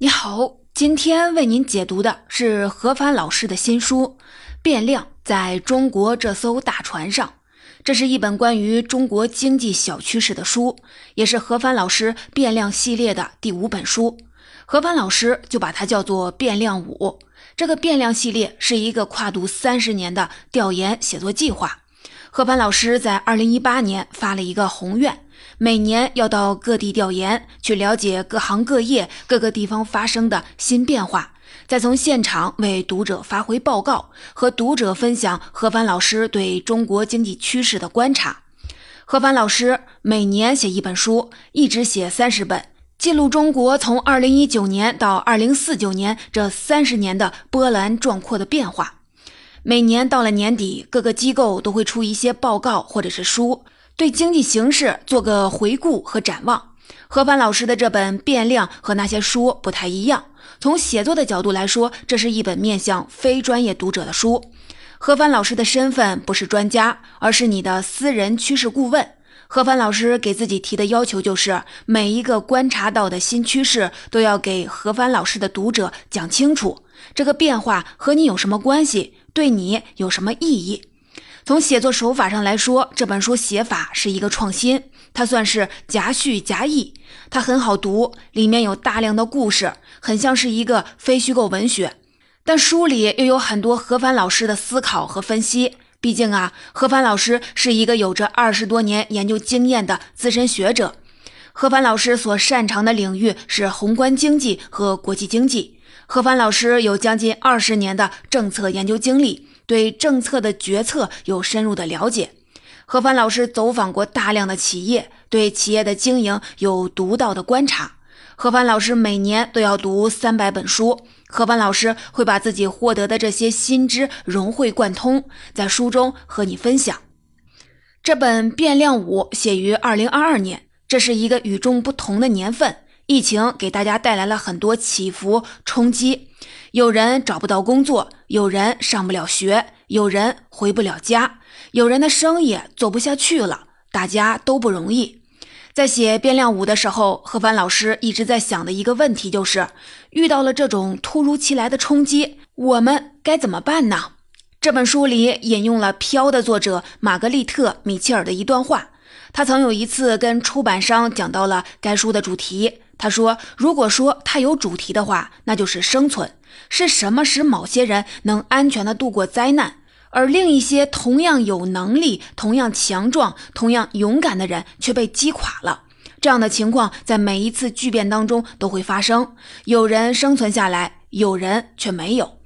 你好，今天为您解读的是何帆老师的新书《变量在中国这艘大船上》。这是一本关于中国经济小趋势的书，也是何帆老师变量系列的第五本书。何帆老师就把它叫做“变量五”。这个变量系列是一个跨度三十年的调研写作计划。何帆老师在二零一八年发了一个宏愿。每年要到各地调研，去了解各行各业各个地方发生的新变化，再从现场为读者发回报告，和读者分享何帆老师对中国经济趋势的观察。何帆老师每年写一本书，一直写三十本，记录中国从二零一九年到二零四九年这三十年的波澜壮阔的变化。每年到了年底，各个机构都会出一些报告或者是书。对经济形势做个回顾和展望。何帆老师的这本《变量》和那些书不太一样。从写作的角度来说，这是一本面向非专业读者的书。何帆老师的身份不是专家，而是你的私人趋势顾问。何帆老师给自己提的要求就是，每一个观察到的新趋势都要给何帆老师的读者讲清楚，这个变化和你有什么关系，对你有什么意义。从写作手法上来说，这本书写法是一个创新，它算是夹叙夹议，它很好读，里面有大量的故事，很像是一个非虚构文学。但书里又有很多何帆老师的思考和分析。毕竟啊，何帆老师是一个有着二十多年研究经验的资深学者。何帆老师所擅长的领域是宏观经济和国际经济。何帆老师有将近二十年的政策研究经历。对政策的决策有深入的了解，何帆老师走访过大量的企业，对企业的经营有独到的观察。何帆老师每年都要读三百本书，何帆老师会把自己获得的这些新知融会贯通，在书中和你分享。这本《变量五》写于二零二二年，这是一个与众不同的年份，疫情给大家带来了很多起伏冲击。有人找不到工作，有人上不了学，有人回不了家，有人的生意做不下去了，大家都不容易。在写变量五的时候，何帆老师一直在想的一个问题就是：遇到了这种突如其来的冲击，我们该怎么办呢？这本书里引用了《飘》的作者玛格丽特·米切尔的一段话，他曾有一次跟出版商讲到了该书的主题。他说：“如果说它有主题的话，那就是生存。是什么使某些人能安全的度过灾难，而另一些同样有能力、同样强壮、同样勇敢的人却被击垮了？这样的情况在每一次巨变当中都会发生。有人生存下来，有人却没有。”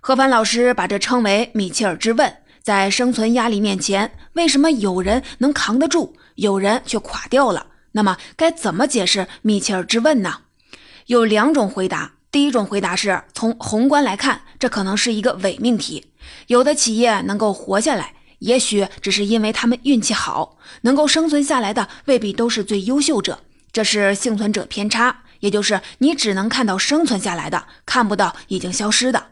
何凡老师把这称为米切尔之问。在生存压力面前，为什么有人能扛得住，有人却垮掉了？那么该怎么解释米切尔之问呢？有两种回答。第一种回答是从宏观来看，这可能是一个伪命题。有的企业能够活下来，也许只是因为他们运气好。能够生存下来的未必都是最优秀者，这是幸存者偏差，也就是你只能看到生存下来的，看不到已经消失的。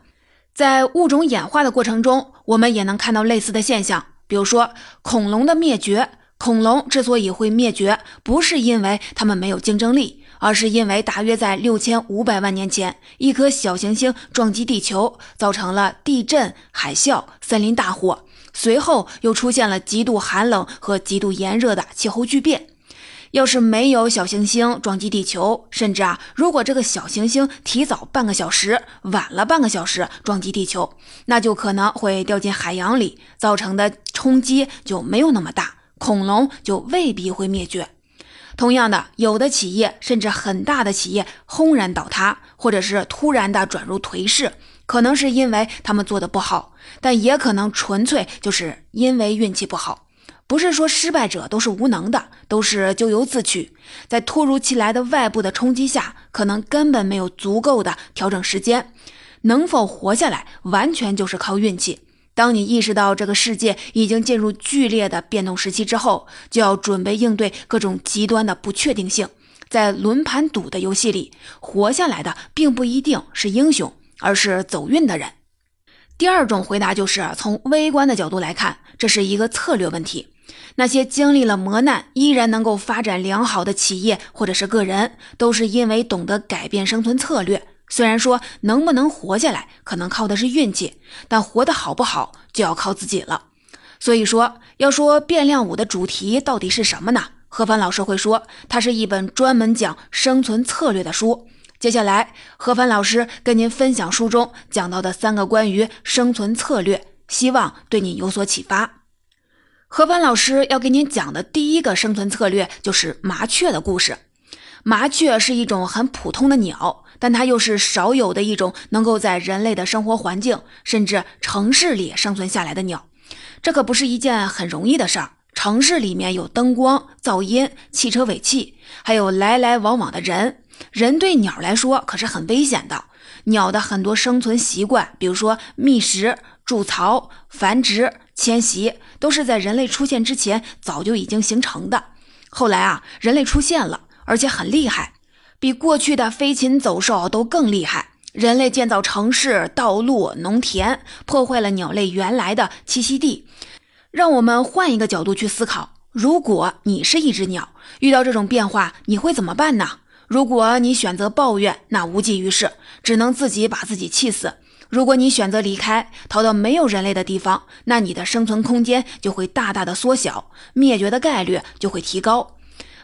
在物种演化的过程中，我们也能看到类似的现象，比如说恐龙的灭绝。恐龙之所以会灭绝，不是因为它们没有竞争力，而是因为大约在六千五百万年前，一颗小行星撞击地球，造成了地震、海啸、森林大火，随后又出现了极度寒冷和极度炎热的气候巨变。要是没有小行星撞击地球，甚至啊，如果这个小行星提早半个小时、晚了半个小时撞击地球，那就可能会掉进海洋里，造成的冲击就没有那么大。恐龙就未必会灭绝。同样的，有的企业甚至很大的企业轰然倒塌，或者是突然的转入颓势，可能是因为他们做的不好，但也可能纯粹就是因为运气不好。不是说失败者都是无能的，都是咎由自取。在突如其来的外部的冲击下，可能根本没有足够的调整时间，能否活下来，完全就是靠运气。当你意识到这个世界已经进入剧烈的变动时期之后，就要准备应对各种极端的不确定性。在轮盘赌的游戏里，活下来的并不一定是英雄，而是走运的人。第二种回答就是从微观的角度来看，这是一个策略问题。那些经历了磨难依然能够发展良好的企业或者是个人，都是因为懂得改变生存策略。虽然说能不能活下来，可能靠的是运气，但活得好不好就要靠自己了。所以说，要说变量五的主题到底是什么呢？何凡老师会说，它是一本专门讲生存策略的书。接下来，何凡老师跟您分享书中讲到的三个关于生存策略，希望对你有所启发。何凡老师要给您讲的第一个生存策略就是麻雀的故事。麻雀是一种很普通的鸟，但它又是少有的一种能够在人类的生活环境甚至城市里生存下来的鸟。这可不是一件很容易的事儿。城市里面有灯光、噪音、汽车尾气，还有来来往往的人。人对鸟来说可是很危险的。鸟的很多生存习惯，比如说觅食、筑巢、繁殖、迁徙，都是在人类出现之前早就已经形成的。后来啊，人类出现了，而且很厉害，比过去的飞禽走兽都更厉害。人类建造城市、道路、农田，破坏了鸟类原来的栖息地。让我们换一个角度去思考：如果你是一只鸟，遇到这种变化，你会怎么办呢？如果你选择抱怨，那无济于事，只能自己把自己气死；如果你选择离开，逃到没有人类的地方，那你的生存空间就会大大的缩小，灭绝的概率就会提高。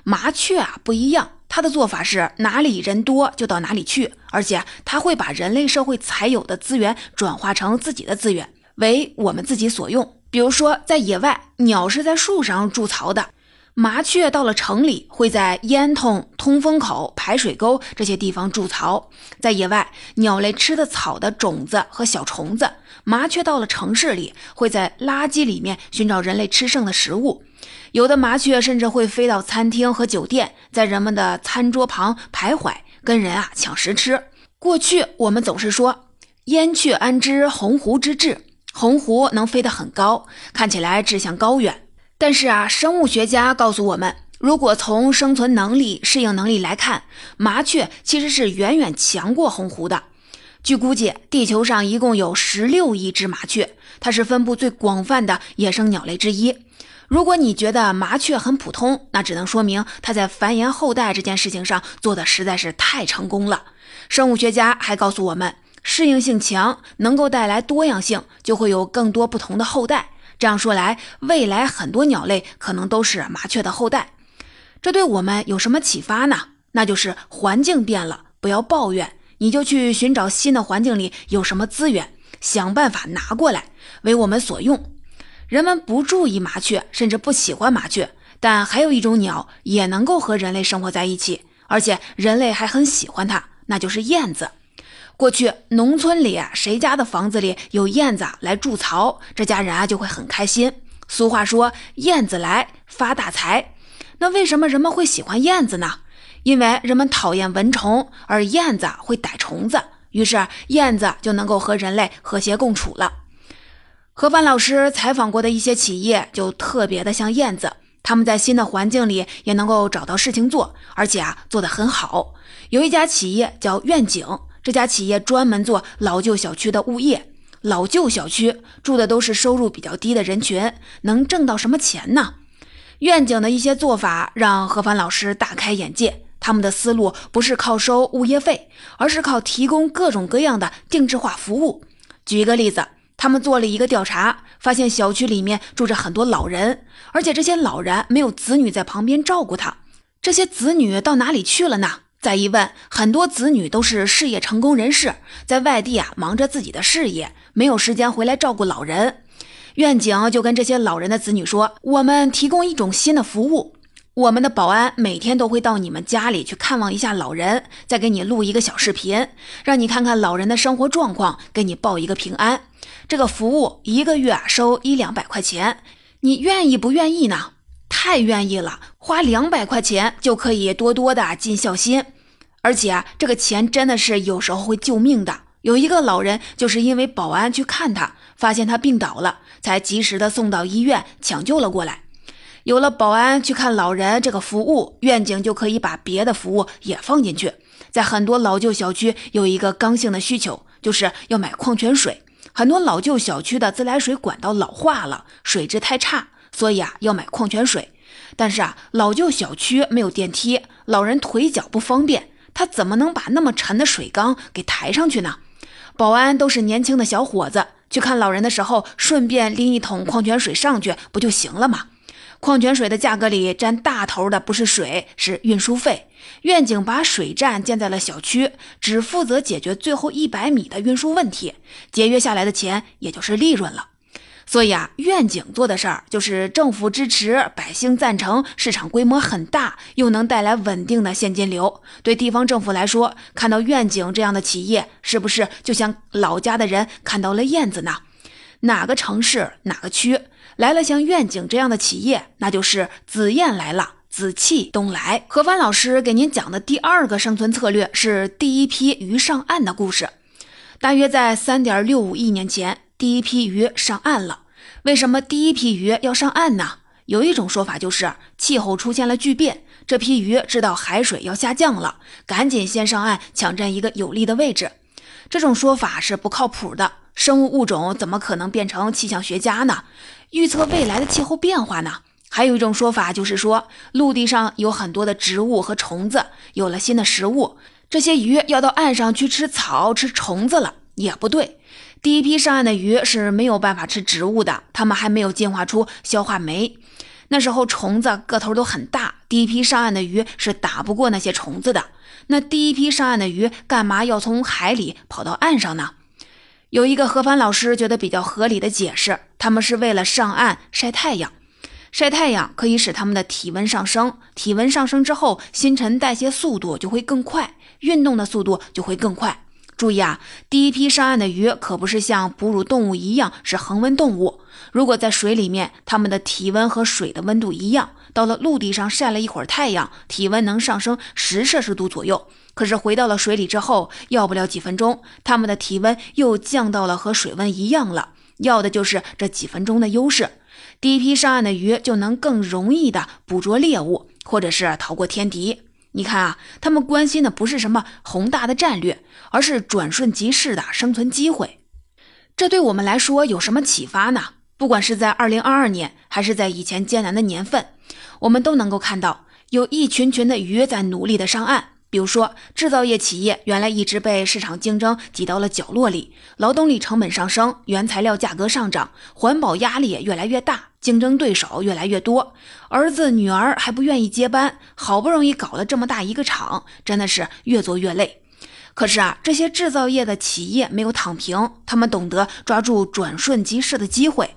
麻雀啊不一样，它的做法是哪里人多就到哪里去，而且它会把人类社会才有的资源转化成自己的资源，为我们自己所用。比如说，在野外，鸟是在树上筑巢的；麻雀到了城里，会在烟囱、通风口、排水沟这些地方筑巢。在野外，鸟类吃的草的种子和小虫子；麻雀到了城市里，会在垃圾里面寻找人类吃剩的食物。有的麻雀甚至会飞到餐厅和酒店，在人们的餐桌旁徘徊，跟人啊抢食吃。过去我们总是说“燕雀安知鸿鹄之志”。鸿鹄能飞得很高，看起来志向高远。但是啊，生物学家告诉我们，如果从生存能力、适应能力来看，麻雀其实是远远强过鸿鹄的。据估计，地球上一共有十六亿只麻雀，它是分布最广泛的野生鸟类之一。如果你觉得麻雀很普通，那只能说明它在繁衍后代这件事情上做的实在是太成功了。生物学家还告诉我们。适应性强，能够带来多样性，就会有更多不同的后代。这样说来，未来很多鸟类可能都是麻雀的后代。这对我们有什么启发呢？那就是环境变了，不要抱怨，你就去寻找新的环境里有什么资源，想办法拿过来为我们所用。人们不注意麻雀，甚至不喜欢麻雀，但还有一种鸟也能够和人类生活在一起，而且人类还很喜欢它，那就是燕子。过去农村里，谁家的房子里有燕子来筑巢，这家人啊就会很开心。俗话说“燕子来发大财”，那为什么人们会喜欢燕子呢？因为人们讨厌蚊虫，而燕子会逮虫子，于是燕子就能够和人类和谐共处了。何凡老师采访过的一些企业就特别的像燕子，他们在新的环境里也能够找到事情做，而且啊做得很好。有一家企业叫愿景。这家企业专门做老旧小区的物业，老旧小区住的都是收入比较低的人群，能挣到什么钱呢？愿景的一些做法让何凡老师大开眼界。他们的思路不是靠收物业费，而是靠提供各种各样的定制化服务。举一个例子，他们做了一个调查，发现小区里面住着很多老人，而且这些老人没有子女在旁边照顾他，这些子女到哪里去了呢？再一问，很多子女都是事业成功人士，在外地啊忙着自己的事业，没有时间回来照顾老人。愿景就跟这些老人的子女说：“我们提供一种新的服务，我们的保安每天都会到你们家里去看望一下老人，再给你录一个小视频，让你看看老人的生活状况，给你报一个平安。这个服务一个月收一两百块钱，你愿意不愿意呢？”太愿意了，花两百块钱就可以多多的尽孝心，而且啊这个钱真的是有时候会救命的。有一个老人就是因为保安去看他，发现他病倒了，才及时的送到医院抢救了过来。有了保安去看老人这个服务，愿景就可以把别的服务也放进去。在很多老旧小区有一个刚性的需求，就是要买矿泉水。很多老旧小区的自来水管道老化了，水质太差。所以啊要买矿泉水。但是啊，老旧小区没有电梯，老人腿脚不方便，他怎么能把那么沉的水缸给抬上去呢？保安都是年轻的小伙子，去看老人的时候，顺便拎一桶矿泉水上去不就行了吗？矿泉水的价格里占大头的不是水，是运输费。愿景把水站建在了小区，只负责解决最后一百米的运输问题，节约下来的钱也就是利润了。所以啊，愿景做的事儿就是政府支持、百姓赞成、市场规模很大，又能带来稳定的现金流。对地方政府来说，看到愿景这样的企业，是不是就像老家的人看到了燕子呢？哪个城市、哪个区来了像愿景这样的企业，那就是紫燕来了，紫气东来。何帆老师给您讲的第二个生存策略是第一批鱼上岸的故事。大约在三点六五亿年前。第一批鱼上岸了，为什么第一批鱼要上岸呢？有一种说法就是气候出现了巨变，这批鱼知道海水要下降了，赶紧先上岸抢占一个有利的位置。这种说法是不靠谱的，生物物种怎么可能变成气象学家呢？预测未来的气候变化呢？还有一种说法就是说，陆地上有很多的植物和虫子，有了新的食物，这些鱼要到岸上去吃草、吃虫子了，也不对。第一批上岸的鱼是没有办法吃植物的，它们还没有进化出消化酶。那时候虫子个头都很大，第一批上岸的鱼是打不过那些虫子的。那第一批上岸的鱼干嘛要从海里跑到岸上呢？有一个何帆老师觉得比较合理的解释，他们是为了上岸晒太阳。晒太阳可以使他们的体温上升，体温上升之后，新陈代谢速度就会更快，运动的速度就会更快。注意啊，第一批上岸的鱼可不是像哺乳动物一样是恒温动物。如果在水里面，它们的体温和水的温度一样，到了陆地上晒了一会儿太阳，体温能上升十摄氏度左右。可是回到了水里之后，要不了几分钟，它们的体温又降到了和水温一样了。要的就是这几分钟的优势，第一批上岸的鱼就能更容易的捕捉猎物，或者是逃过天敌。你看啊，他们关心的不是什么宏大的战略，而是转瞬即逝的生存机会。这对我们来说有什么启发呢？不管是在二零二二年，还是在以前艰难的年份，我们都能够看到有一群群的鱼在努力的上岸。比如说，制造业企业原来一直被市场竞争挤到了角落里，劳动力成本上升，原材料价格上涨，环保压力也越来越大，竞争对手越来越多，儿子女儿还不愿意接班，好不容易搞了这么大一个厂，真的是越做越累。可是啊，这些制造业的企业没有躺平，他们懂得抓住转瞬即逝的机会，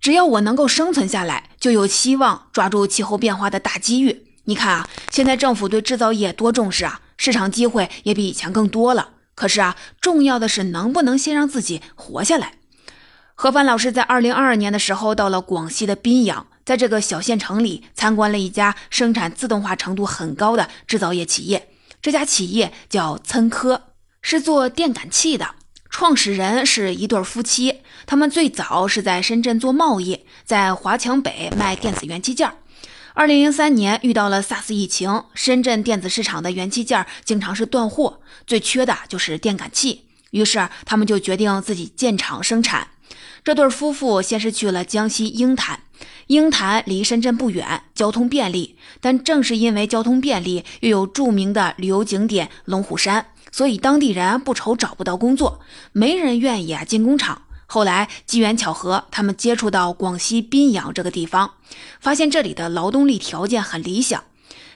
只要我能够生存下来，就有希望抓住气候变化的大机遇。你看啊，现在政府对制造业多重视啊，市场机会也比以前更多了。可是啊，重要的是能不能先让自己活下来。何帆老师在二零二二年的时候到了广西的宾阳，在这个小县城里参观了一家生产自动化程度很高的制造业企业。这家企业叫琛科，是做电感器的。创始人是一对夫妻，他们最早是在深圳做贸易，在华强北卖电子元器件。二零零三年遇到了 SARS 疫情，深圳电子市场的元器件经常是断货，最缺的就是电感器。于是他们就决定自己建厂生产。这对夫妇先是去了江西鹰潭，鹰潭离深圳不远，交通便利。但正是因为交通便利，又有著名的旅游景点龙虎山，所以当地人不愁找不到工作，没人愿意啊进工厂。后来机缘巧合，他们接触到广西宾阳这个地方，发现这里的劳动力条件很理想。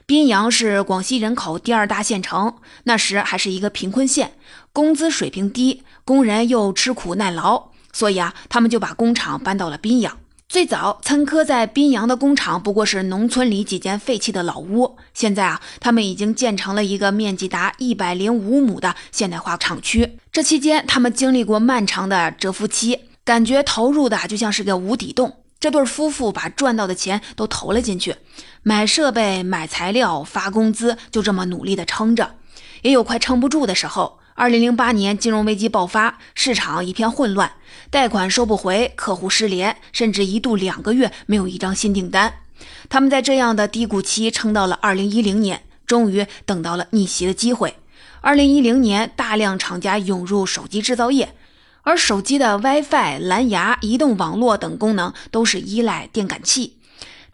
宾阳是广西人口第二大县城，那时还是一个贫困县，工资水平低，工人又吃苦耐劳，所以啊，他们就把工厂搬到了宾阳。最早，岑科在宾阳的工厂不过是农村里几间废弃的老屋。现在啊，他们已经建成了一个面积达一百零五亩的现代化厂区。这期间，他们经历过漫长的蛰伏期，感觉投入的就像是个无底洞。这对夫妇把赚到的钱都投了进去，买设备、买材料、发工资，就这么努力的撑着。也有快撑不住的时候。二零零八年金融危机爆发，市场一片混乱，贷款收不回，客户失联，甚至一度两个月没有一张新订单。他们在这样的低谷期撑到了二零一零年，终于等到了逆袭的机会。二零一零年，大量厂家涌入手机制造业，而手机的 WiFi、蓝牙、移动网络等功能都是依赖电感器。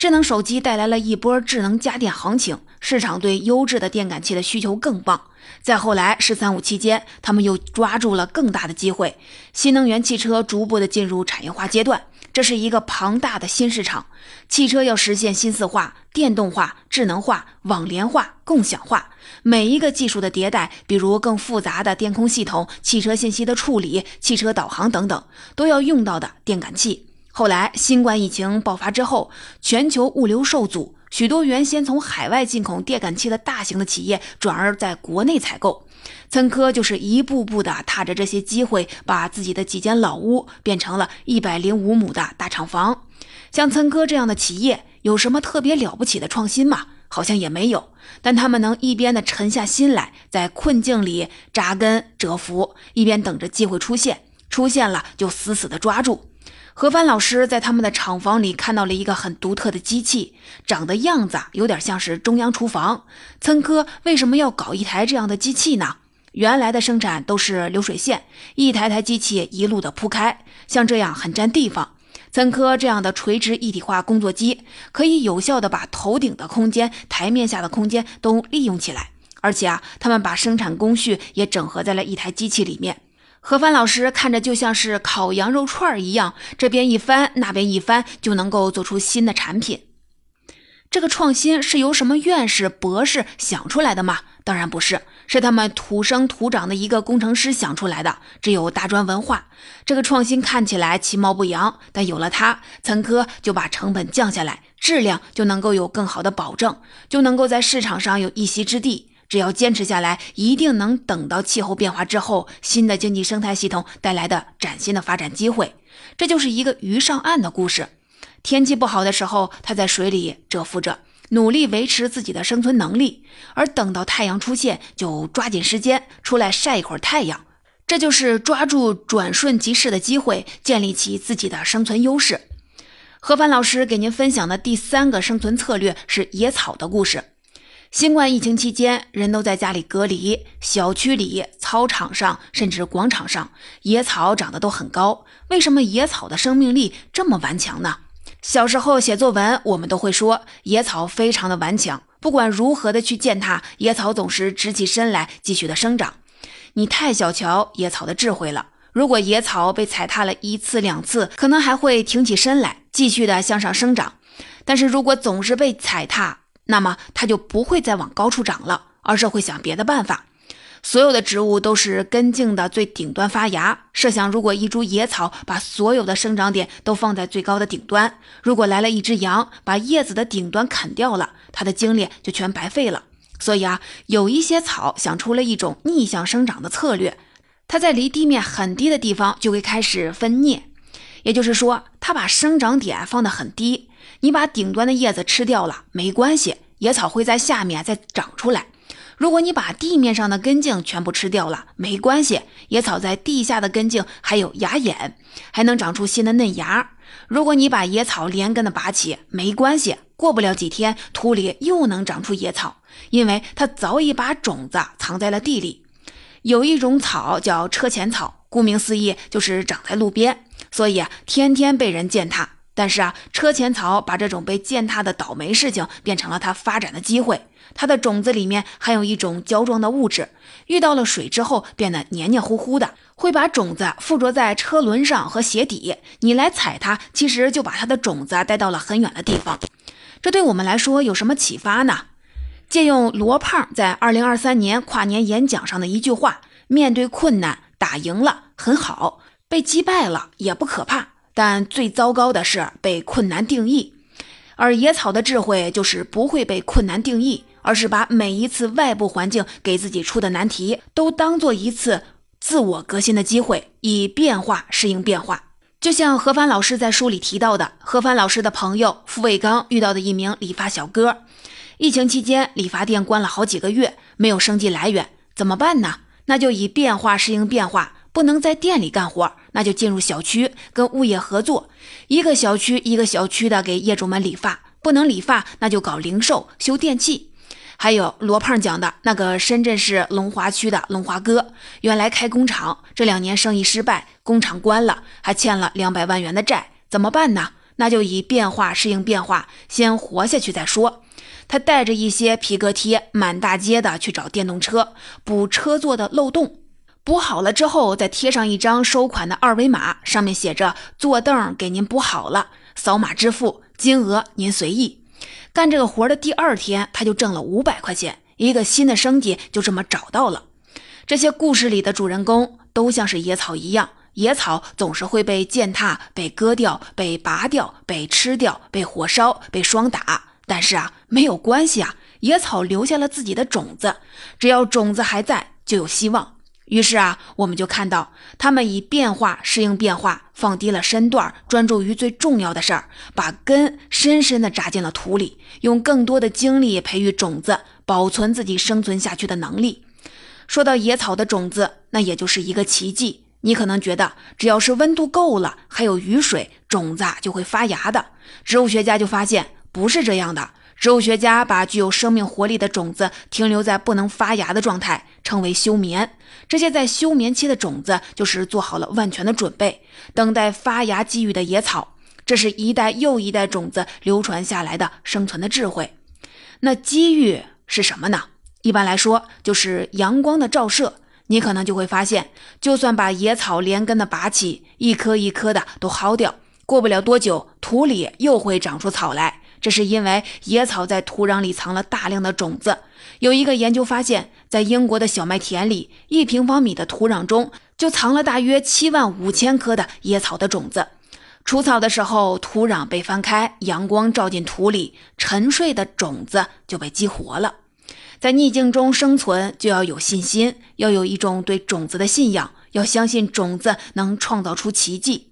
智能手机带来了一波智能家电行情，市场对优质的电感器的需求更旺。再后来，“十三五”期间，他们又抓住了更大的机会，新能源汽车逐步的进入产业化阶段。这是一个庞大的新市场，汽车要实现新四化、电动化、智能化、网联化、共享化，每一个技术的迭代，比如更复杂的电控系统、汽车信息的处理、汽车导航等等，都要用到的电感器。后来新冠疫情爆发之后，全球物流受阻，许多原先从海外进口电感器的大型的企业，转而在国内采购。岑科就是一步步的踏着这些机会，把自己的几间老屋变成了一百零五亩的大厂房。像岑科这样的企业，有什么特别了不起的创新吗？好像也没有。但他们能一边的沉下心来，在困境里扎根蛰伏，一边等着机会出现，出现了就死死的抓住。何帆老师在他们的厂房里看到了一个很独特的机器，长的样子有点像是中央厨房。岑科为什么要搞一台这样的机器呢？原来的生产都是流水线，一台台机器一路的铺开，像这样很占地方。岑科这样的垂直一体化工作机，可以有效的把头顶的空间、台面下的空间都利用起来。而且啊，他们把生产工序也整合在了一台机器里面。何帆老师看着就像是烤羊肉串一样，这边一翻，那边一翻，就能够做出新的产品。这个创新是由什么院士、博士想出来的吗？当然不是，是他们土生土长的一个工程师想出来的。只有大专文化，这个创新看起来其貌不扬，但有了它，岑科就把成本降下来，质量就能够有更好的保证，就能够在市场上有一席之地。只要坚持下来，一定能等到气候变化之后，新的经济生态系统带来的崭新的发展机会。这就是一个鱼上岸的故事。天气不好的时候，它在水里蛰伏着，努力维持自己的生存能力；而等到太阳出现，就抓紧时间出来晒一会儿太阳。这就是抓住转瞬即逝的机会，建立起自己的生存优势。何帆老师给您分享的第三个生存策略是野草的故事。新冠疫情期间，人都在家里隔离，小区里、操场上，甚至广场上，野草长得都很高。为什么野草的生命力这么顽强呢？小时候写作文，我们都会说野草非常的顽强，不管如何的去践踏，野草总是直起身来继续的生长。你太小瞧野草的智慧了。如果野草被踩踏了一次两次，可能还会挺起身来继续的向上生长。但是如果总是被踩踏，那么它就不会再往高处长了，而是会想别的办法。所有的植物都是根茎的最顶端发芽。设想，如果一株野草把所有的生长点都放在最高的顶端，如果来了一只羊，把叶子的顶端砍掉了，它的精力就全白费了。所以啊，有一些草想出了一种逆向生长的策略，它在离地面很低的地方就会开始分蘖，也就是说，它把生长点放得很低。你把顶端的叶子吃掉了没关系，野草会在下面再长出来。如果你把地面上的根茎全部吃掉了，没关系，野草在地下的根茎还有芽眼，还能长出新的嫩芽。如果你把野草连根的拔起，没关系，过不了几天，土里又能长出野草，因为它早已把种子藏在了地里。有一种草叫车前草，顾名思义就是长在路边，所以，天天被人践踏。但是啊，车前草把这种被践踏的倒霉事情变成了它发展的机会。它的种子里面含有一种胶状的物质，遇到了水之后变得黏黏糊糊的，会把种子附着在车轮上和鞋底。你来踩它，其实就把它的种子带到了很远的地方。这对我们来说有什么启发呢？借用罗胖在二零二三年跨年演讲上的一句话：“面对困难，打赢了很好；被击败了也不可怕。但最糟糕的是被困难定义。而野草的智慧就是不会被困难定义。”而是把每一次外部环境给自己出的难题，都当做一次自我革新的机会，以变化适应变化。就像何帆老师在书里提到的，何帆老师的朋友付卫刚遇到的一名理发小哥，疫情期间理发店关了好几个月，没有生计来源，怎么办呢？那就以变化适应变化，不能在店里干活，那就进入小区跟物业合作，一个小区一个小区的给业主们理发，不能理发那就搞零售修电器。还有罗胖讲的那个深圳市龙华区的龙华哥，原来开工厂，这两年生意失败，工厂关了，还欠了两百万元的债，怎么办呢？那就以变化适应变化，先活下去再说。他带着一些皮革贴，满大街的去找电动车，补车座的漏洞。补好了之后，再贴上一张收款的二维码，上面写着“坐凳给您补好了，扫码支付，金额您随意”。干这个活的第二天，他就挣了五百块钱，一个新的生计就这么找到了。这些故事里的主人公都像是野草一样，野草总是会被践踏、被割掉、被拔掉、被吃掉、被火烧、被霜打。但是啊，没有关系啊，野草留下了自己的种子，只要种子还在，就有希望。于是啊，我们就看到他们以变化适应变化，放低了身段，专注于最重要的事儿，把根深深地扎进了土里，用更多的精力培育种子，保存自己生存下去的能力。说到野草的种子，那也就是一个奇迹。你可能觉得，只要是温度够了，还有雨水，种子就会发芽的。植物学家就发现不是这样的。植物学家把具有生命活力的种子停留在不能发芽的状态，称为休眠。这些在休眠期的种子，就是做好了万全的准备，等待发芽机遇的野草。这是一代又一代种子流传下来的生存的智慧。那机遇是什么呢？一般来说，就是阳光的照射。你可能就会发现，就算把野草连根的拔起，一颗一颗的都薅掉，过不了多久，土里又会长出草来。这是因为野草在土壤里藏了大量的种子。有一个研究发现，在英国的小麦田里，一平方米的土壤中就藏了大约七万五千颗的野草的种子。除草的时候，土壤被翻开，阳光照进土里，沉睡的种子就被激活了。在逆境中生存，就要有信心，要有一种对种子的信仰，要相信种子能创造出奇迹。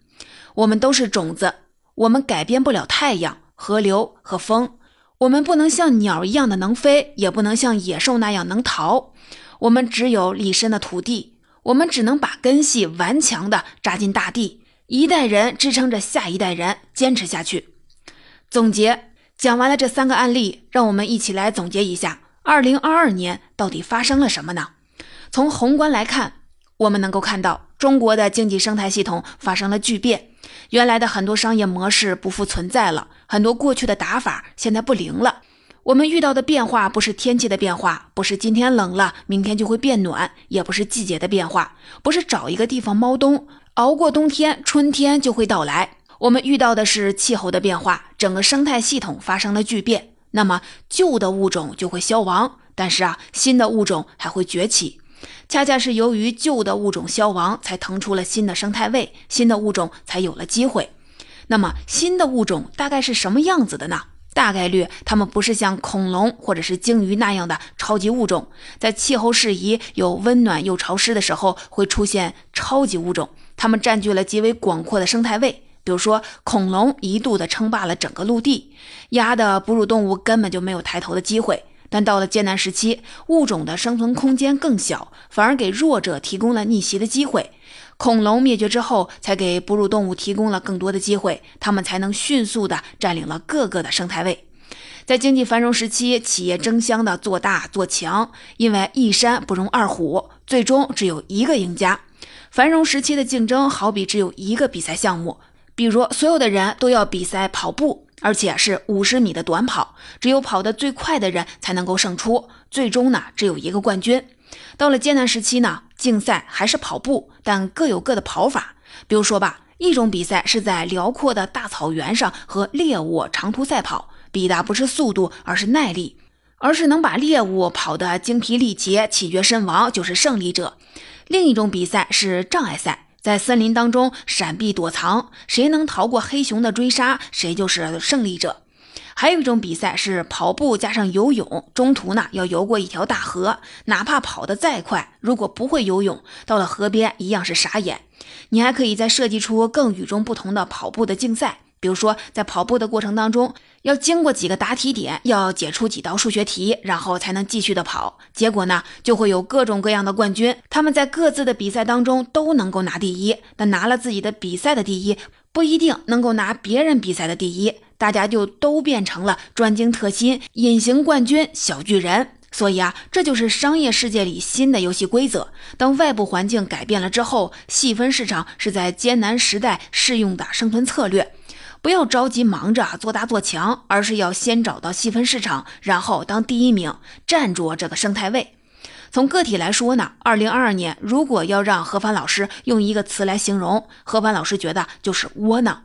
我们都是种子，我们改变不了太阳。河流和风，我们不能像鸟一样的能飞，也不能像野兽那样能逃。我们只有立身的土地，我们只能把根系顽强地扎进大地，一代人支撑着下一代人坚持下去。总结讲完了这三个案例，让我们一起来总结一下：二零二二年到底发生了什么呢？从宏观来看，我们能够看到中国的经济生态系统发生了巨变。原来的很多商业模式不复存在了，很多过去的打法现在不灵了。我们遇到的变化不是天气的变化，不是今天冷了明天就会变暖，也不是季节的变化，不是找一个地方猫冬，熬过冬天春天就会到来。我们遇到的是气候的变化，整个生态系统发生了巨变。那么旧的物种就会消亡，但是啊，新的物种还会崛起。恰恰是由于旧的物种消亡，才腾出了新的生态位，新的物种才有了机会。那么，新的物种大概是什么样子的呢？大概率，它们不是像恐龙或者是鲸鱼那样的超级物种，在气候适宜、有温暖又潮湿的时候，会出现超级物种。它们占据了极为广阔的生态位。比如说，恐龙一度的称霸了整个陆地，压的哺乳动物根本就没有抬头的机会。但到了艰难时期，物种的生存空间更小，反而给弱者提供了逆袭的机会。恐龙灭绝之后，才给哺乳动物提供了更多的机会，它们才能迅速地占领了各个的生态位。在经济繁荣时期，企业争相的做大做强，因为一山不容二虎，最终只有一个赢家。繁荣时期的竞争好比只有一个比赛项目，比如所有的人都要比赛跑步。而且是五十米的短跑，只有跑得最快的人才能够胜出。最终呢，只有一个冠军。到了艰难时期呢，竞赛还是跑步，但各有各的跑法。比如说吧，一种比赛是在辽阔的大草原上和猎物长途赛跑，比的不是速度，而是耐力，而是能把猎物跑得精疲力竭、气绝身亡，就是胜利者。另一种比赛是障碍赛。在森林当中闪避躲藏，谁能逃过黑熊的追杀，谁就是胜利者。还有一种比赛是跑步加上游泳，中途呢要游过一条大河，哪怕跑得再快，如果不会游泳，到了河边一样是傻眼。你还可以再设计出更与众不同的跑步的竞赛。比如说，在跑步的过程当中，要经过几个答题点，要解出几道数学题，然后才能继续的跑。结果呢，就会有各种各样的冠军，他们在各自的比赛当中都能够拿第一。但拿了自己的比赛的第一，不一定能够拿别人比赛的第一。大家就都变成了专精特新、隐形冠军小巨人。所以啊，这就是商业世界里新的游戏规则。当外部环境改变了之后，细分市场是在艰难时代适用的生存策略。不要着急忙着做大做强，而是要先找到细分市场，然后当第一名，站住这个生态位。从个体来说呢，二零二二年如果要让何凡老师用一个词来形容，何凡老师觉得就是窝囊。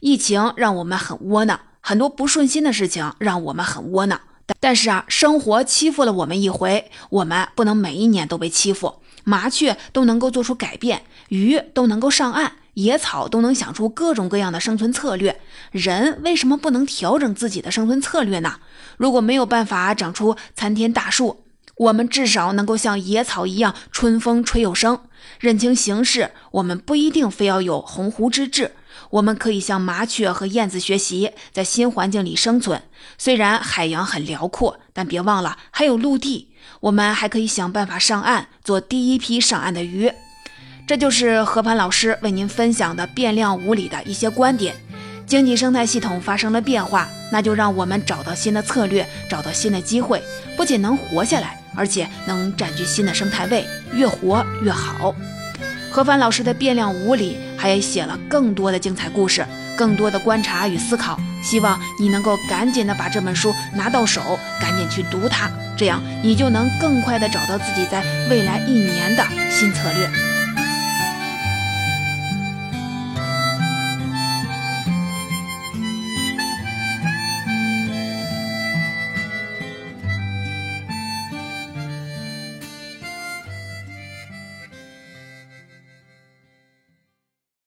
疫情让我们很窝囊，很多不顺心的事情让我们很窝囊。但是啊，生活欺负了我们一回，我们不能每一年都被欺负。麻雀都能够做出改变，鱼都能够上岸，野草都能想出各种各样的生存策略。人为什么不能调整自己的生存策略呢？如果没有办法长出参天大树，我们至少能够像野草一样春风吹又生。认清形势，我们不一定非要有鸿鹄之志。我们可以向麻雀和燕子学习，在新环境里生存。虽然海洋很辽阔，但别忘了还有陆地。我们还可以想办法上岸，做第一批上岸的鱼。这就是何凡老师为您分享的变量五理的一些观点。经济生态系统发生了变化，那就让我们找到新的策略，找到新的机会，不仅能活下来，而且能占据新的生态位，越活越好。何凡老师的变量五理还写了更多的精彩故事，更多的观察与思考。希望你能够赶紧的把这本书拿到手，赶紧去读它，这样你就能更快的找到自己在未来一年的新策略。